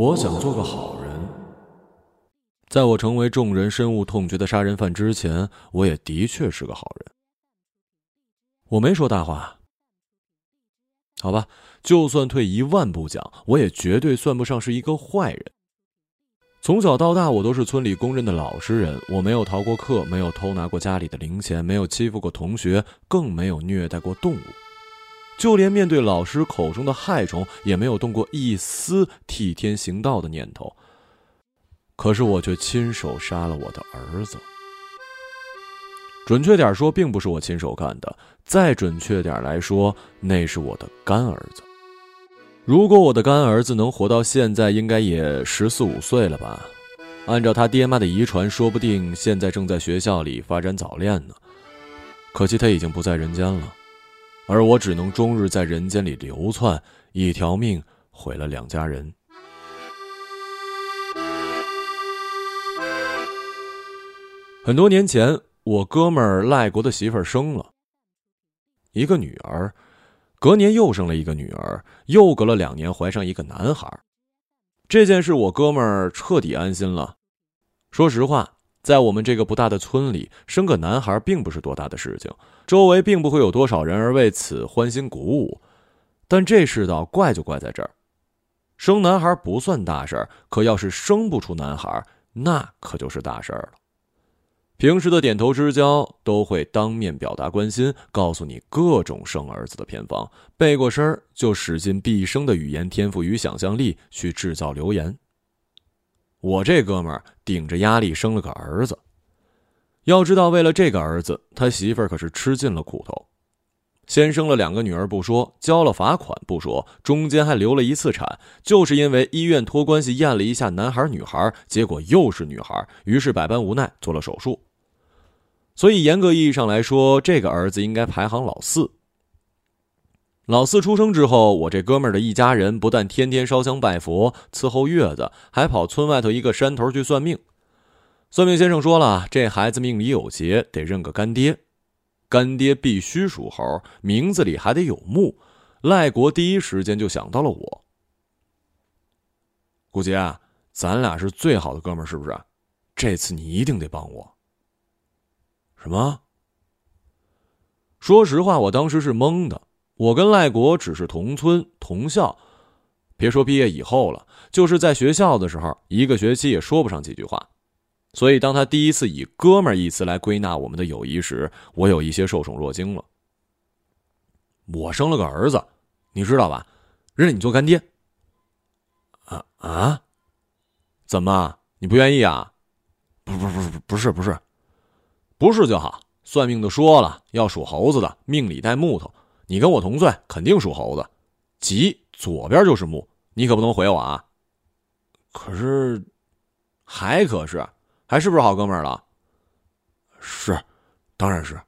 我想做个好人。在我成为众人深恶痛绝的杀人犯之前，我也的确是个好人。我没说大话。好吧，就算退一万步讲，我也绝对算不上是一个坏人。从小到大，我都是村里公认的老实人。我没有逃过课，没有偷拿过家里的零钱，没有欺负过同学，更没有虐待过动物。就连面对老师口中的害虫，也没有动过一丝替天行道的念头。可是我却亲手杀了我的儿子。准确点说，并不是我亲手干的；再准确点来说，那是我的干儿子。如果我的干儿子能活到现在，应该也十四五岁了吧？按照他爹妈的遗传，说不定现在正在学校里发展早恋呢。可惜他已经不在人间了。而我只能终日在人间里流窜，一条命毁了两家人。很多年前，我哥们儿赖国的媳妇儿生了一个女儿，隔年又生了一个女儿，又隔了两年怀上一个男孩。这件事，我哥们儿彻底安心了。说实话。在我们这个不大的村里，生个男孩并不是多大的事情，周围并不会有多少人而为此欢欣鼓舞。但这世道怪就怪在这儿，生男孩不算大事儿，可要是生不出男孩，那可就是大事儿了。平时的点头之交都会当面表达关心，告诉你各种生儿子的偏方，背过身儿就使尽毕生的语言天赋与想象力去制造流言。我这哥们儿顶着压力生了个儿子，要知道，为了这个儿子，他媳妇儿可是吃尽了苦头。先生了两个女儿不说，交了罚款不说，中间还流了一次产，就是因为医院托关系验了一下男孩女孩，结果又是女孩，于是百般无奈做了手术。所以严格意义上来说，这个儿子应该排行老四。老四出生之后，我这哥们儿的一家人不但天天烧香拜佛伺候月子，还跑村外头一个山头去算命。算命先生说了，这孩子命里有劫，得认个干爹，干爹必须属猴，名字里还得有木。赖国第一时间就想到了我。顾杰，咱俩是最好的哥们儿，是不是？这次你一定得帮我。什么？说实话，我当时是懵的。我跟赖国只是同村同校，别说毕业以后了，就是在学校的时候，一个学期也说不上几句话。所以，当他第一次以“哥们”一词来归纳我们的友谊时，我有一些受宠若惊了。我生了个儿子，你知道吧？认你做干爹。啊啊？怎么？你不愿意啊？不不不不不是不是，不是就好。算命的说了，要属猴子的，命里带木头。你跟我同岁，肯定属猴子。吉左边就是木，你可不能回我啊！可是，还可是，还是不是好哥们儿了？是，当然是。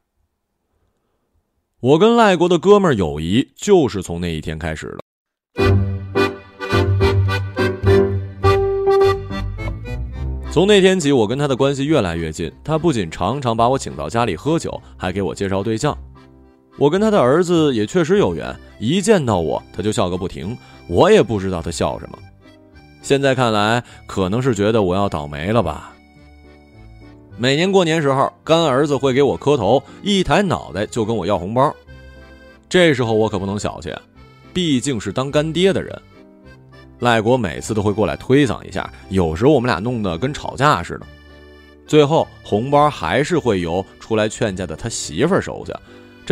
我跟赖国的哥们儿友谊就是从那一天开始的。从那天起，我跟他的关系越来越近。他不仅常常把我请到家里喝酒，还给我介绍对象。我跟他的儿子也确实有缘，一见到我他就笑个不停，我也不知道他笑什么。现在看来，可能是觉得我要倒霉了吧。每年过年时候，干儿子会给我磕头，一抬脑袋就跟我要红包。这时候我可不能小气，毕竟是当干爹的人。赖国每次都会过来推搡一下，有时候我们俩弄得跟吵架似的。最后红包还是会由出来劝架的他媳妇儿收下。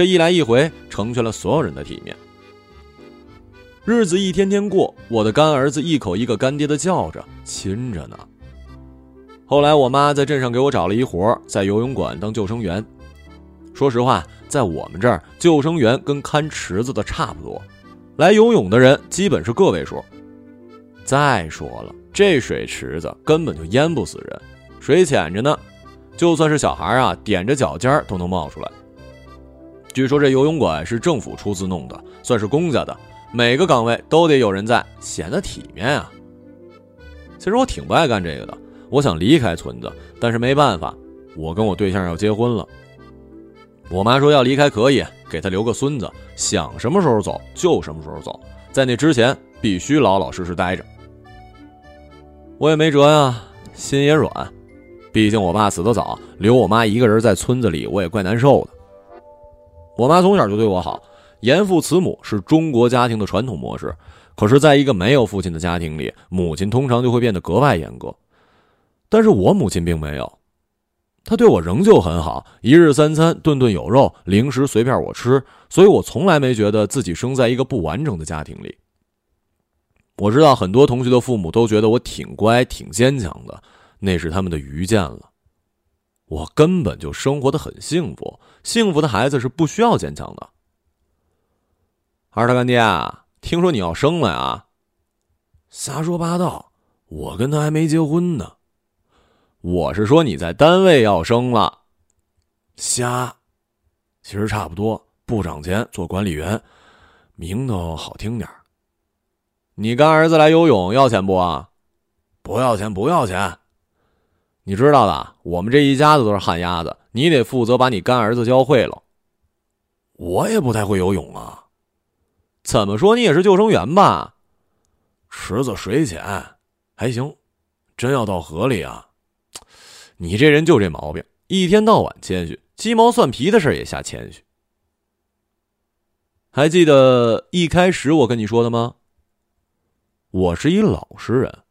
这一来一回，成全了所有人的体面。日子一天天过，我的干儿子一口一个干爹的叫着，亲着呢。后来我妈在镇上给我找了一活，在游泳馆当救生员。说实话，在我们这儿，救生员跟看池子的差不多，来游泳的人基本是个位数。再说了，这水池子根本就淹不死人，水浅着呢，就算是小孩啊，踮着脚尖都能冒出来。据说这游泳馆是政府出资弄的，算是公家的，每个岗位都得有人在，显得体面啊。其实我挺不爱干这个的，我想离开村子，但是没办法，我跟我对象要结婚了。我妈说要离开可以，给他留个孙子，想什么时候走就什么时候走，在那之前必须老老实实待着。我也没辙呀，心也软。毕竟我爸死得早，留我妈一个人在村子里，我也怪难受的。我妈从小就对我好，严父慈母是中国家庭的传统模式。可是，在一个没有父亲的家庭里，母亲通常就会变得格外严格。但是我母亲并没有，她对我仍旧很好，一日三餐顿顿有肉，零食随便我吃，所以我从来没觉得自己生在一个不完整的家庭里。我知道很多同学的父母都觉得我挺乖、挺坚强的，那是他们的愚见了。我根本就生活的很幸福，幸福的孩子是不需要坚强的。二大干爹，听说你要生了呀？瞎说八道，我跟他还没结婚呢。我是说你在单位要生了。瞎，其实差不多，不涨钱，做管理员，名头好听点你干儿子来游泳要钱不啊？不要钱，不要钱。你知道的，我们这一家子都是旱鸭子，你得负责把你干儿子教会了。我也不太会游泳啊。怎么说你也是救生员吧？池子水浅，还行。真要到河里啊，你这人就这毛病，一天到晚谦虚，鸡毛蒜皮的事也瞎谦虚。还记得一开始我跟你说的吗？我是一老实人，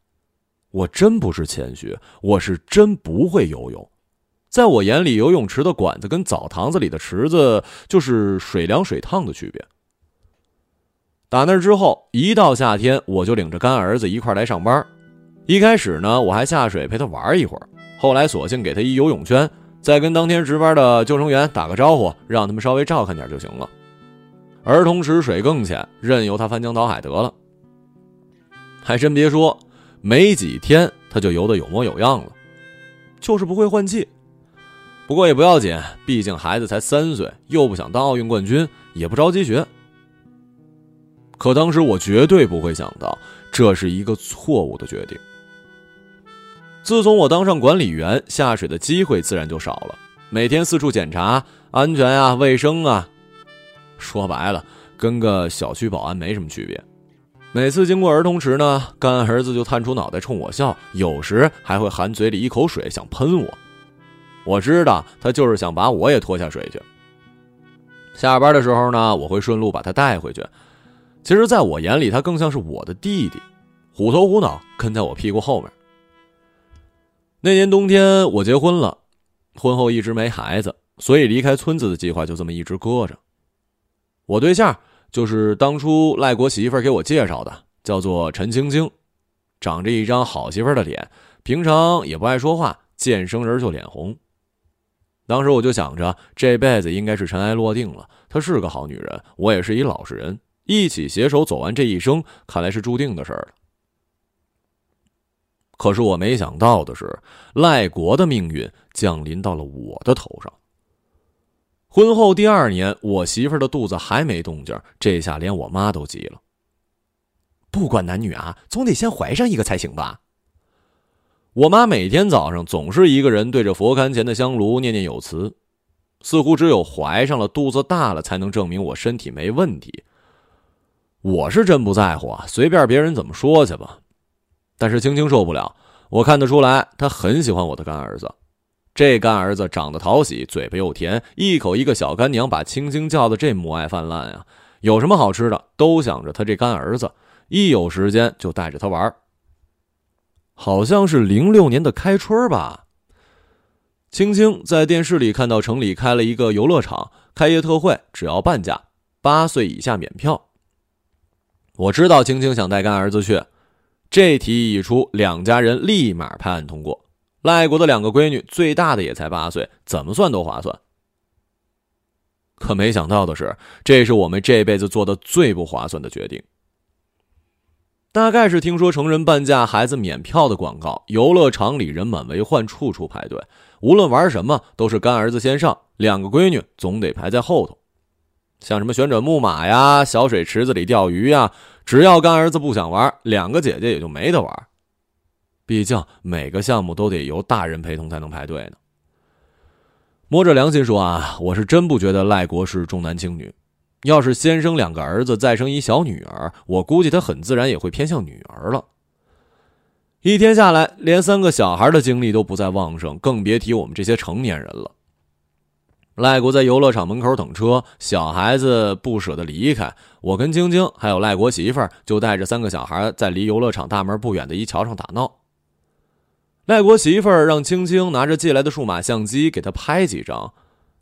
我真不是谦虚，我是真不会游泳。在我眼里，游泳池的管子跟澡堂子里的池子就是水凉水烫的区别。打那之后，一到夏天，我就领着干儿子一块来上班。一开始呢，我还下水陪他玩一会儿，后来索性给他一游泳圈，再跟当天值班的救生员打个招呼，让他们稍微照看点就行了。儿童池水更浅，任由他翻江倒海得了。还真别说，没几天他就游得有模有样了，就是不会换气。不过也不要紧，毕竟孩子才三岁，又不想当奥运冠军，也不着急学。可当时我绝对不会想到，这是一个错误的决定。自从我当上管理员，下水的机会自然就少了，每天四处检查安全啊、卫生啊，说白了，跟个小区保安没什么区别。每次经过儿童池呢，干儿子就探出脑袋冲我笑，有时还会含嘴里一口水想喷我。我知道他就是想把我也拖下水去。下班的时候呢，我会顺路把他带回去。其实，在我眼里，他更像是我的弟弟，虎头虎脑跟在我屁股后面。那年冬天我结婚了，婚后一直没孩子，所以离开村子的计划就这么一直搁着。我对象。就是当初赖国媳妇给我介绍的，叫做陈青青，长着一张好媳妇的脸，平常也不爱说话，见生人就脸红。当时我就想着，这辈子应该是尘埃落定了。她是个好女人，我也是一老实人，一起携手走完这一生，看来是注定的事儿了。可是我没想到的是，赖国的命运降临到了我的头上。婚后第二年，我媳妇儿的肚子还没动静，这下连我妈都急了。不管男女啊，总得先怀上一个才行吧。我妈每天早上总是一个人对着佛龛前的香炉念念有词，似乎只有怀上了、肚子大了，才能证明我身体没问题。我是真不在乎啊，随便别人怎么说去吧。但是青青受不了，我看得出来，她很喜欢我的干儿子。这干儿子长得讨喜，嘴巴又甜，一口一个小干娘，把青青叫的这母爱泛滥呀！有什么好吃的，都想着他这干儿子，一有时间就带着他玩。好像是零六年的开春吧，青青在电视里看到城里开了一个游乐场，开业特惠，只要半价，八岁以下免票。我知道青青想带干儿子去，这提议一出，两家人立马拍案通过。赖国的两个闺女，最大的也才八岁，怎么算都划算。可没想到的是，这是我们这辈子做的最不划算的决定。大概是听说成人半价、孩子免票的广告，游乐场里人满为患，处处排队。无论玩什么，都是干儿子先上，两个闺女总得排在后头。像什么旋转木马呀、小水池子里钓鱼呀，只要干儿子不想玩，两个姐姐也就没得玩。毕竟每个项目都得由大人陪同才能排队呢。摸着良心说啊，我是真不觉得赖国是重男轻女。要是先生两个儿子，再生一小女儿，我估计他很自然也会偏向女儿了。一天下来，连三个小孩的精力都不再旺盛，更别提我们这些成年人了。赖国在游乐场门口等车，小孩子不舍得离开。我跟晶晶还有赖国媳妇儿就带着三个小孩在离游乐场大门不远的一桥上打闹。赖国媳妇儿让青青拿着借来的数码相机给他拍几张，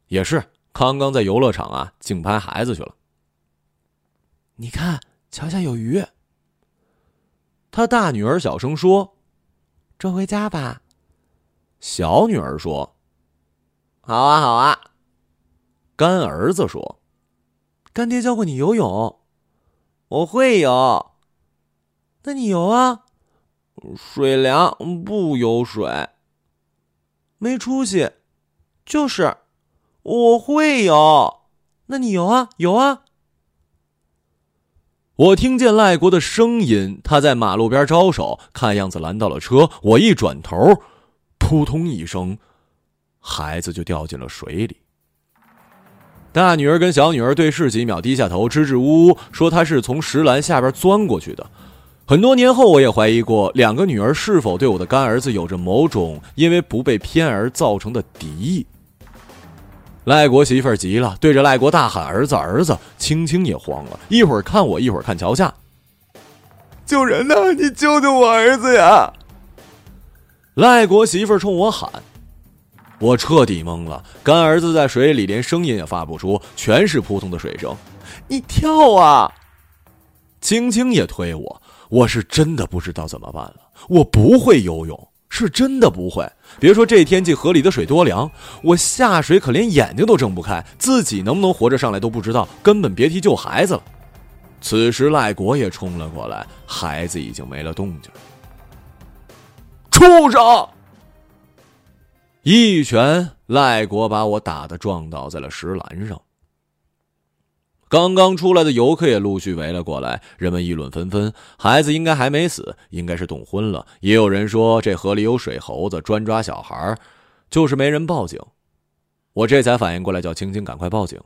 也是刚刚在游乐场啊竞拍孩子去了。你看，桥下有鱼。他大女儿小声说：“捉回家吧。”小女儿说：“好啊，好啊。”干儿子说：“干爹教过你游泳，我会游。那你游啊？水凉，不游水。没出息。就是，我会游。那你游啊，游啊！”我听见赖国的声音，他在马路边招手，看样子拦到了车。我一转头，扑通一声，孩子就掉进了水里。大女儿跟小女儿对视几秒，低下头，支支吾吾说：“她是从石栏下边钻过去的。”很多年后，我也怀疑过两个女儿是否对我的干儿子有着某种因为不被偏而造成的敌意。赖国媳妇急了，对着赖国大喊：“儿子，儿子！”青青也慌了，一会儿看我，一会儿看桥下。救人呐！你救救我儿子呀！赖国媳妇冲我喊。我彻底懵了，干儿子在水里连声音也发不出，全是扑通的水声。你跳啊！青青也推我，我是真的不知道怎么办了。我不会游泳，是真的不会。别说这天气河里的水多凉，我下水可连眼睛都睁不开，自己能不能活着上来都不知道，根本别提救孩子了。此时赖国也冲了过来，孩子已经没了动静。畜生！一拳，赖国把我打得撞倒在了石栏上。刚刚出来的游客也陆续围了过来，人们议论纷纷。孩子应该还没死，应该是冻昏了。也有人说这河里有水猴子专抓小孩，就是没人报警。我这才反应过来，叫青青赶快报警。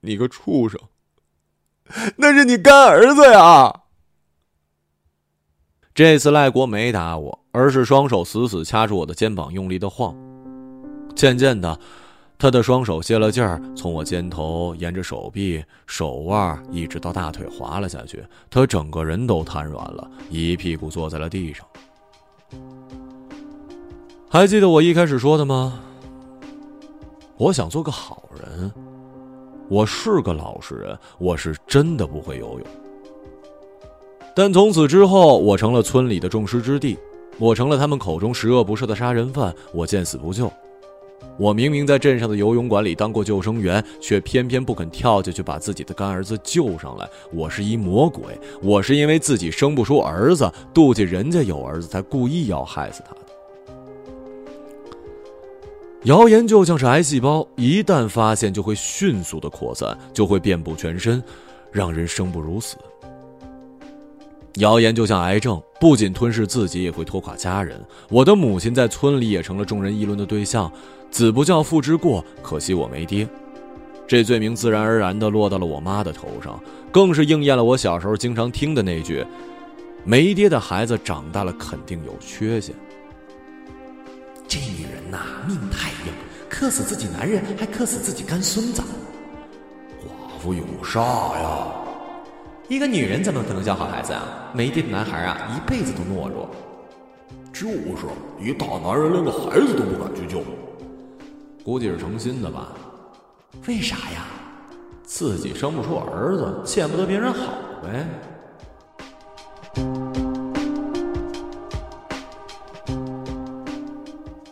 你个畜生！那是你干儿子呀！这次赖国没打我，而是双手死死掐住我的肩膀，用力的晃。渐渐的，他的双手泄了劲儿，从我肩头沿着手臂、手腕一直到大腿滑了下去。他整个人都瘫软了，一屁股坐在了地上。还记得我一开始说的吗？我想做个好人，我是个老实人，我是真的不会游泳。但从此之后，我成了村里的众矢之的，我成了他们口中十恶不赦的杀人犯。我见死不救。我明明在镇上的游泳馆里当过救生员，却偏偏不肯跳下去把自己的干儿子救上来。我是一魔鬼，我是因为自己生不出儿子，妒忌人家有儿子，才故意要害死他的。谣言就像是癌细胞，一旦发现就会迅速的扩散，就会遍布全身，让人生不如死。谣言就像癌症，不仅吞噬自己，也会拖垮家人。我的母亲在村里也成了众人议论的对象。子不教，父之过，可惜我没爹。这罪名自然而然地落到了我妈的头上，更是应验了我小时候经常听的那句：“没爹的孩子长大了肯定有缺陷。”这女人呐，命太硬，克死自己男人，还克死自己干孙子。寡妇有啥呀！一个女人怎么可能教好孩子啊？没爹的男孩啊，一辈子都懦弱。就是，一大男人连个孩子都不敢去救。估计是成心的吧？为啥呀？自己生不出儿子，见不得别人好呗。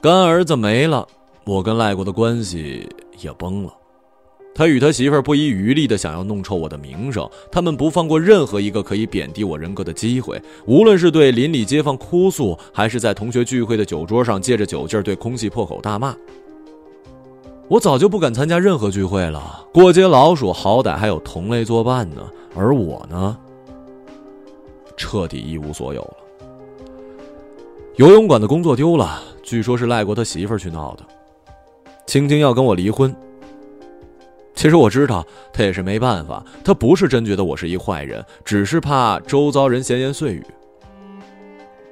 干儿子没了，我跟赖国的关系也崩了。他与他媳妇儿不遗余力的想要弄臭我的名声，他们不放过任何一个可以贬低我人格的机会，无论是对邻里街坊哭诉，还是在同学聚会的酒桌上借着酒劲儿对空气破口大骂。我早就不敢参加任何聚会了，过街老鼠好歹还有同类作伴呢，而我呢，彻底一无所有了。游泳馆的工作丢了，据说是赖国他媳妇儿去闹的，青青要跟我离婚。其实我知道，他也是没办法。他不是真觉得我是一坏人，只是怕周遭人闲言碎语。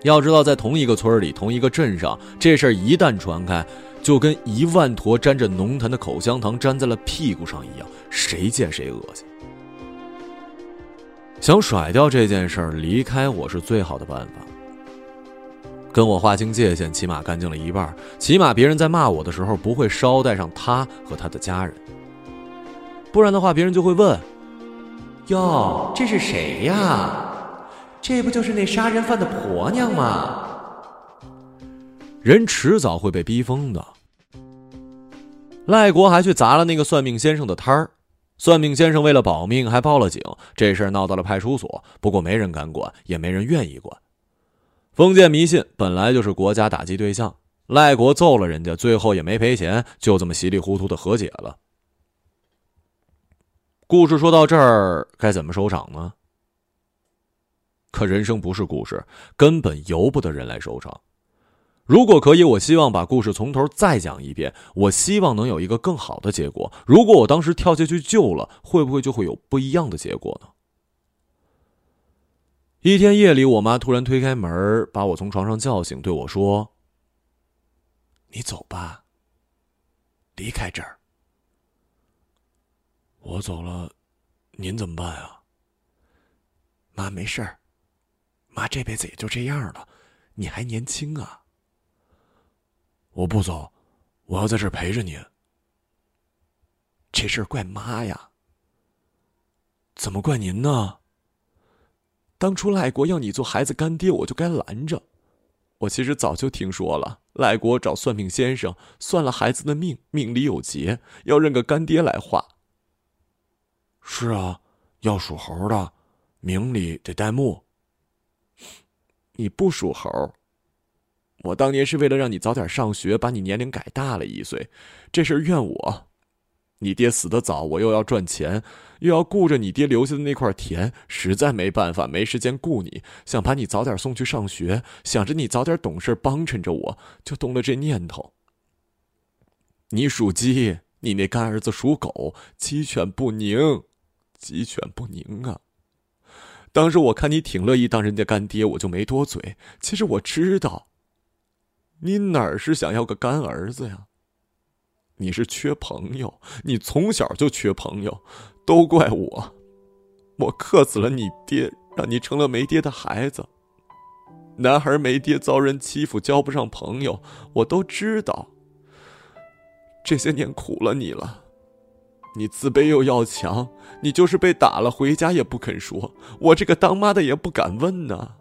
要知道，在同一个村里、同一个镇上，这事儿一旦传开，就跟一万坨沾着浓痰的口香糖粘在了屁股上一样，谁见谁恶心。想甩掉这件事儿，离开我是最好的办法。跟我划清界限，起码干净了一半，起码别人在骂我的时候不会捎带上他和他的家人。不然的话，别人就会问：“哟，这是谁呀？这不就是那杀人犯的婆娘吗？”人迟早会被逼疯的。赖国还去砸了那个算命先生的摊儿。算命先生为了保命，还报了警。这事儿闹到了派出所，不过没人敢管，也没人愿意管。封建迷信本来就是国家打击对象，赖国揍了人家，最后也没赔钱，就这么稀里糊涂的和解了。故事说到这儿，该怎么收场呢？可人生不是故事，根本由不得人来收场。如果可以，我希望把故事从头再讲一遍。我希望能有一个更好的结果。如果我当时跳下去救了，会不会就会有不一样的结果呢？一天夜里，我妈突然推开门，把我从床上叫醒，对我说：“你走吧，离开这儿。我走了，您怎么办啊？妈没事儿，妈这辈子也就这样了，你还年轻啊。”我不走，我要在这儿陪着您。这事怪妈呀！怎么怪您呢？当初赖国要你做孩子干爹，我就该拦着。我其实早就听说了，赖国找算命先生算了孩子的命，命里有劫，要认个干爹来画。是啊，要属猴的，命里得带木。你不属猴。我当年是为了让你早点上学，把你年龄改大了一岁，这事儿怨我。你爹死的早，我又要赚钱，又要顾着你爹留下的那块田，实在没办法，没时间顾你，想把你早点送去上学，想着你早点懂事，帮衬着我，就动了这念头。你属鸡，你那干儿子属狗，鸡犬不宁，鸡犬不宁啊！当时我看你挺乐意当人家干爹，我就没多嘴。其实我知道。你哪儿是想要个干儿子呀？你是缺朋友，你从小就缺朋友，都怪我，我克死了你爹，让你成了没爹的孩子。男孩没爹遭人欺负，交不上朋友，我都知道。这些年苦了你了，你自卑又要强，你就是被打了回家也不肯说，我这个当妈的也不敢问呢。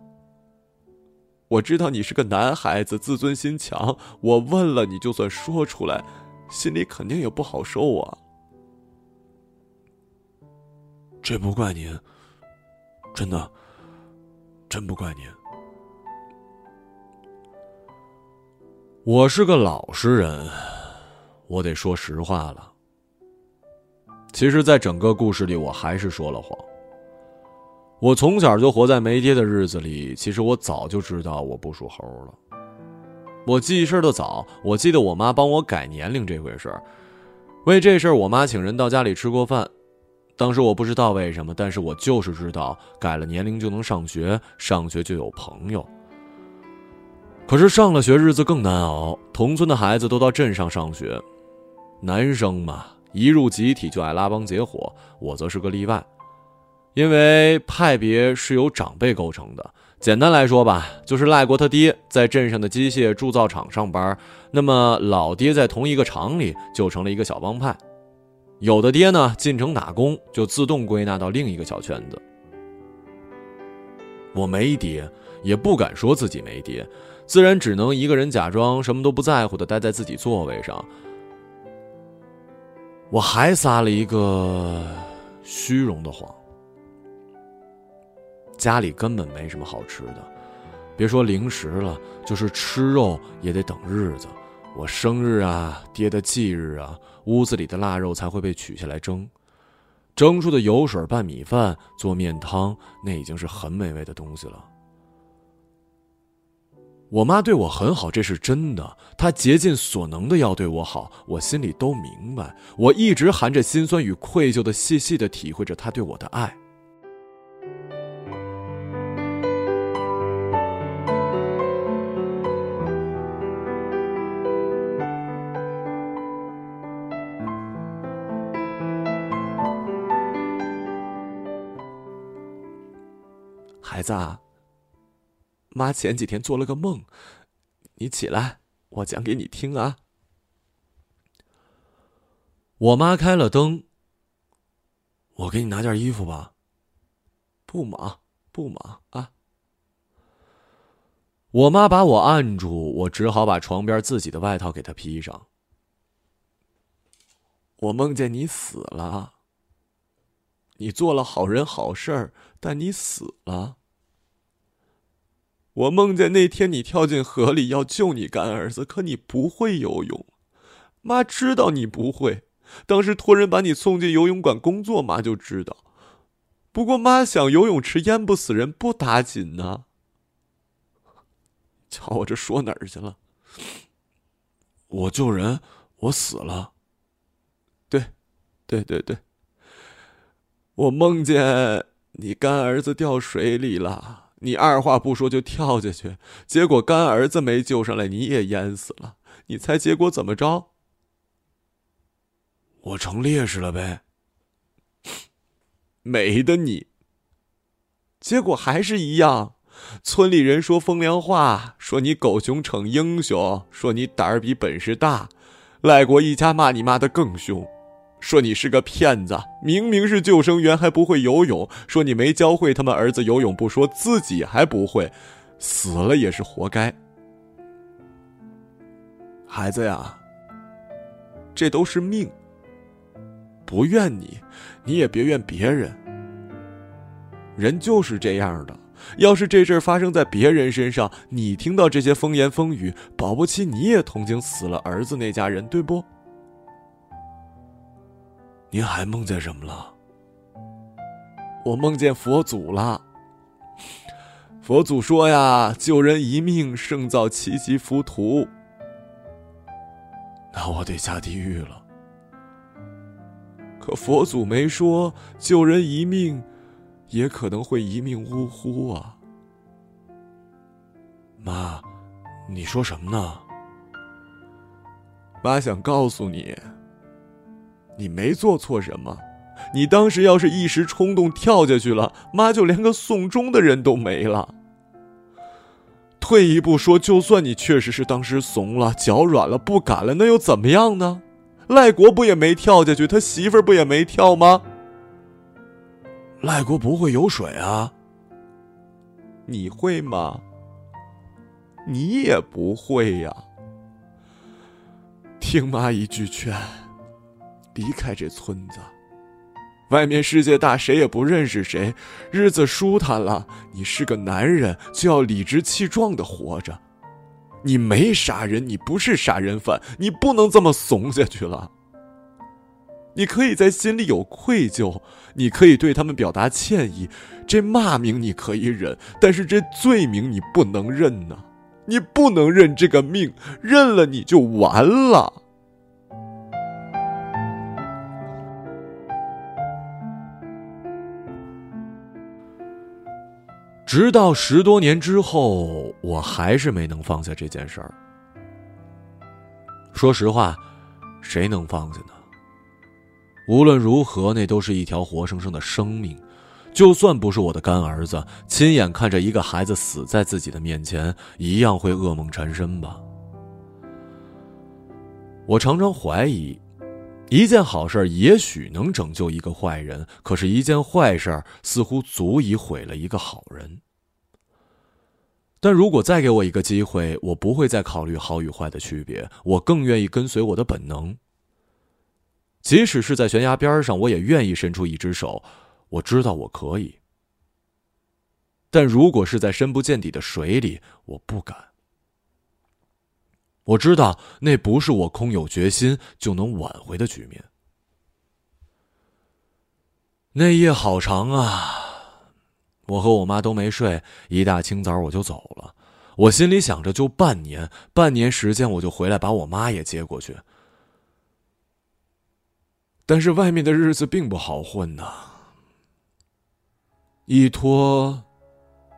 我知道你是个男孩子，自尊心强。我问了，你就算说出来，心里肯定也不好受啊。这不怪您，真的，真不怪您。我是个老实人，我得说实话了。其实，在整个故事里，我还是说了谎。我从小就活在没爹的日子里，其实我早就知道我不属猴了。我记事的早，我记得我妈帮我改年龄这回事儿。为这事儿，我妈请人到家里吃过饭。当时我不知道为什么，但是我就是知道改了年龄就能上学，上学就有朋友。可是上了学日子更难熬，同村的孩子都到镇上上学，男生嘛，一入集体就爱拉帮结伙，我则是个例外。因为派别是由长辈构成的，简单来说吧，就是赖国他爹在镇上的机械铸造厂上班，那么老爹在同一个厂里就成了一个小帮派。有的爹呢进城打工，就自动归纳到另一个小圈子。我没爹，也不敢说自己没爹，自然只能一个人假装什么都不在乎的待在自己座位上。我还撒了一个虚荣的谎。家里根本没什么好吃的，别说零食了，就是吃肉也得等日子。我生日啊，爹的忌日啊，屋子里的腊肉才会被取下来蒸，蒸出的油水拌米饭做面汤，那已经是很美味的东西了。我妈对我很好这是真的。她竭尽所能的要对我好我心里都明白。我一直含着心酸与愧疚的细细的体会着她对我的爱。孩子啊妈前几天做了个梦，你起来，我讲给你听啊。我妈开了灯，我给你拿件衣服吧。不忙，不忙啊。我妈把我按住，我只好把床边自己的外套给她披上。我梦见你死了。你做了好人好事儿，但你死了。我梦见那天你跳进河里要救你干儿子，可你不会游泳。妈知道你不会，当时托人把你送进游泳馆工作，妈就知道。不过妈想游泳池淹不死人，不打紧呢。瞧我这说哪儿去了？我救人，我死了。对，对对对。我梦见你干儿子掉水里了，你二话不说就跳下去，结果干儿子没救上来，你也淹死了。你猜结果怎么着？我成烈士了呗。没的你。结果还是一样，村里人说风凉话，说你狗熊逞英雄，说你胆儿比本事大，赖国一家骂你骂的更凶。说你是个骗子，明明是救生员还不会游泳。说你没教会他们儿子游泳不说，自己还不会，死了也是活该。孩子呀，这都是命。不怨你，你也别怨别人。人就是这样的，要是这事儿发生在别人身上，你听到这些风言风语，保不齐你也同情死了儿子那家人，对不？您还梦见什么了？我梦见佛祖了。佛祖说呀：“救人一命胜造七级浮屠。”那我得下地狱了。可佛祖没说救人一命，也可能会一命呜呼啊。妈，你说什么呢？妈想告诉你。你没做错什么，你当时要是一时冲动跳下去了，妈就连个送终的人都没了。退一步说，就算你确实是当时怂了、脚软了、不敢了，那又怎么样呢？赖国不也没跳下去，他媳妇儿不也没跳吗？赖国不会游水啊，你会吗？你也不会呀。听妈一句劝。离开这村子，外面世界大，谁也不认识谁，日子舒坦了。你是个男人，就要理直气壮的活着。你没杀人，你不是杀人犯，你不能这么怂下去了。你可以在心里有愧疚，你可以对他们表达歉意。这骂名你可以忍，但是这罪名你不能认呐！你不能认这个命，认了你就完了。直到十多年之后，我还是没能放下这件事儿。说实话，谁能放下呢？无论如何，那都是一条活生生的生命。就算不是我的干儿子，亲眼看着一个孩子死在自己的面前，一样会噩梦缠身吧。我常常怀疑，一件好事也许能拯救一个坏人，可是，一件坏事似乎足以毁了一个好人。但如果再给我一个机会，我不会再考虑好与坏的区别，我更愿意跟随我的本能。即使是在悬崖边上，我也愿意伸出一只手。我知道我可以。但如果是在深不见底的水里，我不敢。我知道那不是我空有决心就能挽回的局面。那夜好长啊。我和我妈都没睡，一大清早我就走了。我心里想着，就半年，半年时间我就回来把我妈也接过去。但是外面的日子并不好混呐，一拖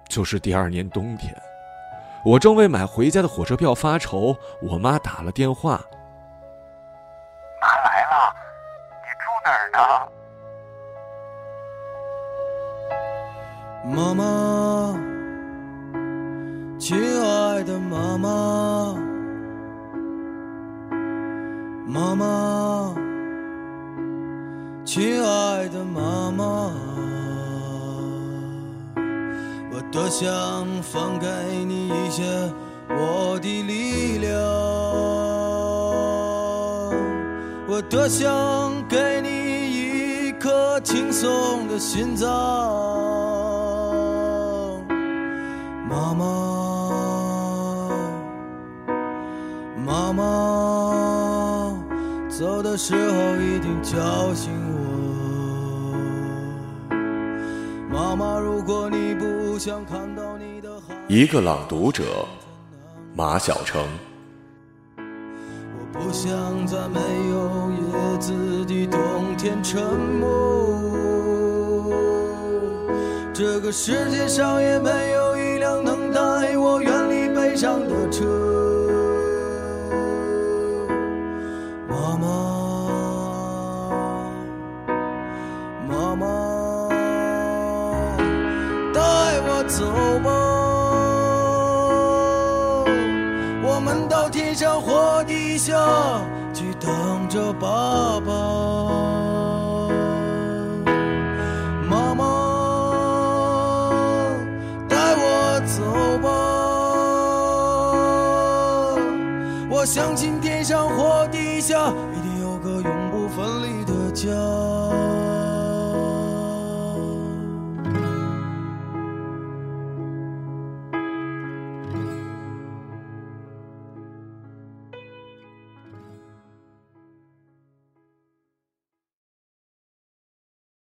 就是第二年冬天。我正为买回家的火车票发愁，我妈打了电话：“妈来了，你住哪儿呢？”妈妈。亲爱的妈妈，妈妈，亲爱的妈妈，多想分给你一些我的力量，我多想给你一颗轻松的心脏，妈妈，妈妈，走的时候一定叫醒我。妈妈，如果你，一个朗读者，马晓成。我不想在没有叶子的冬天沉默。这个世界上也没有一辆能带我远离悲伤的车。